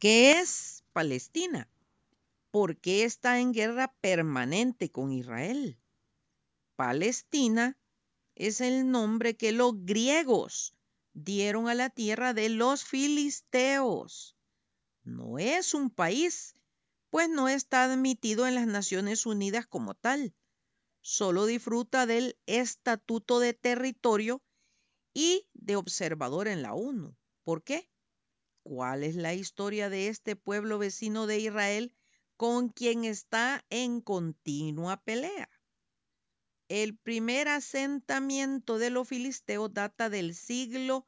¿Qué es Palestina? ¿Por qué está en guerra permanente con Israel? Palestina es el nombre que los griegos dieron a la tierra de los filisteos. No es un país, pues no está admitido en las Naciones Unidas como tal. Solo disfruta del estatuto de territorio y de observador en la ONU. ¿Por qué? ¿Cuál es la historia de este pueblo vecino de Israel con quien está en continua pelea? El primer asentamiento de los filisteos data del siglo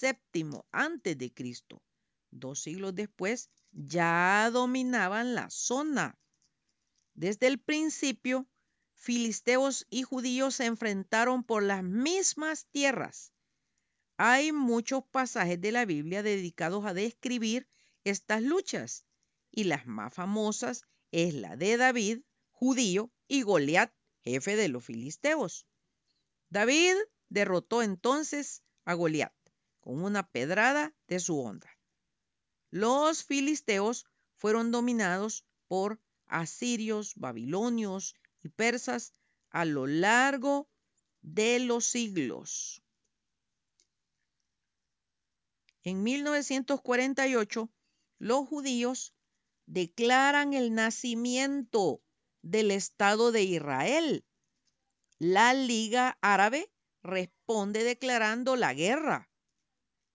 VII antes de Cristo. Dos siglos después ya dominaban la zona. Desde el principio, filisteos y judíos se enfrentaron por las mismas tierras hay muchos pasajes de la Biblia dedicados a describir estas luchas y las más famosas es la de David, judío, y Goliat, jefe de los filisteos. David derrotó entonces a Goliat con una pedrada de su onda. Los filisteos fueron dominados por asirios, babilonios y persas a lo largo de los siglos. En 1948, los judíos declaran el nacimiento del Estado de Israel. La Liga Árabe responde declarando la guerra.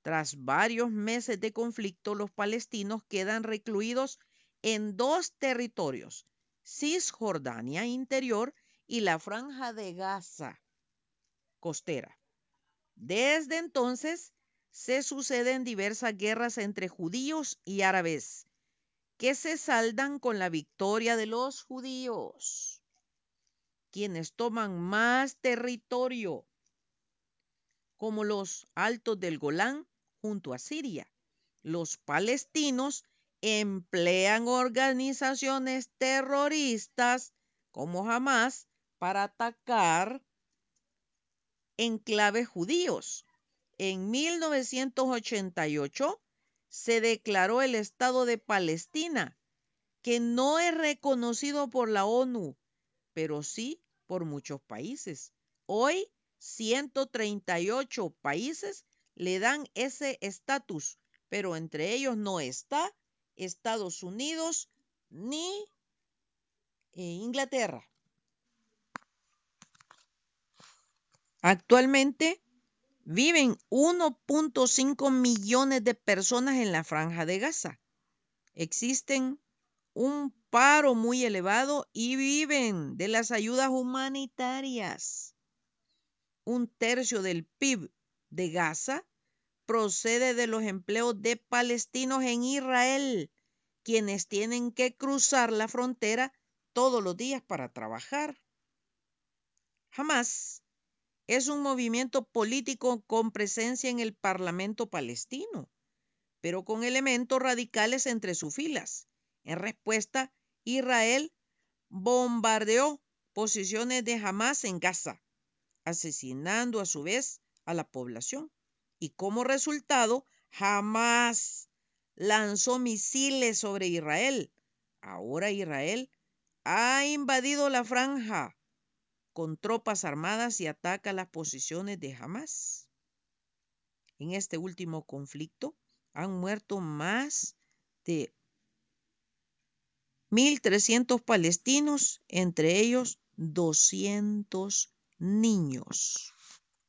Tras varios meses de conflicto, los palestinos quedan recluidos en dos territorios, Cisjordania interior y la franja de Gaza costera. Desde entonces, se suceden diversas guerras entre judíos y árabes que se saldan con la victoria de los judíos, quienes toman más territorio, como los altos del Golán junto a Siria. Los palestinos emplean organizaciones terroristas como Hamas para atacar enclaves judíos en 1988 se declaró el Estado de Palestina, que no es reconocido por la ONU, pero sí por muchos países. Hoy 138 países le dan ese estatus, pero entre ellos no está Estados Unidos ni eh, Inglaterra. Actualmente Viven 1.5 millones de personas en la franja de Gaza. Existen un paro muy elevado y viven de las ayudas humanitarias. Un tercio del PIB de Gaza procede de los empleos de palestinos en Israel, quienes tienen que cruzar la frontera todos los días para trabajar. Jamás es un movimiento político con presencia en el Parlamento palestino, pero con elementos radicales entre sus filas. En respuesta, Israel bombardeó posiciones de Hamas en Gaza, asesinando a su vez a la población. Y como resultado, Hamas lanzó misiles sobre Israel. Ahora Israel ha invadido la franja con tropas armadas y ataca las posiciones de Hamas. En este último conflicto han muerto más de 1.300 palestinos, entre ellos 200 niños.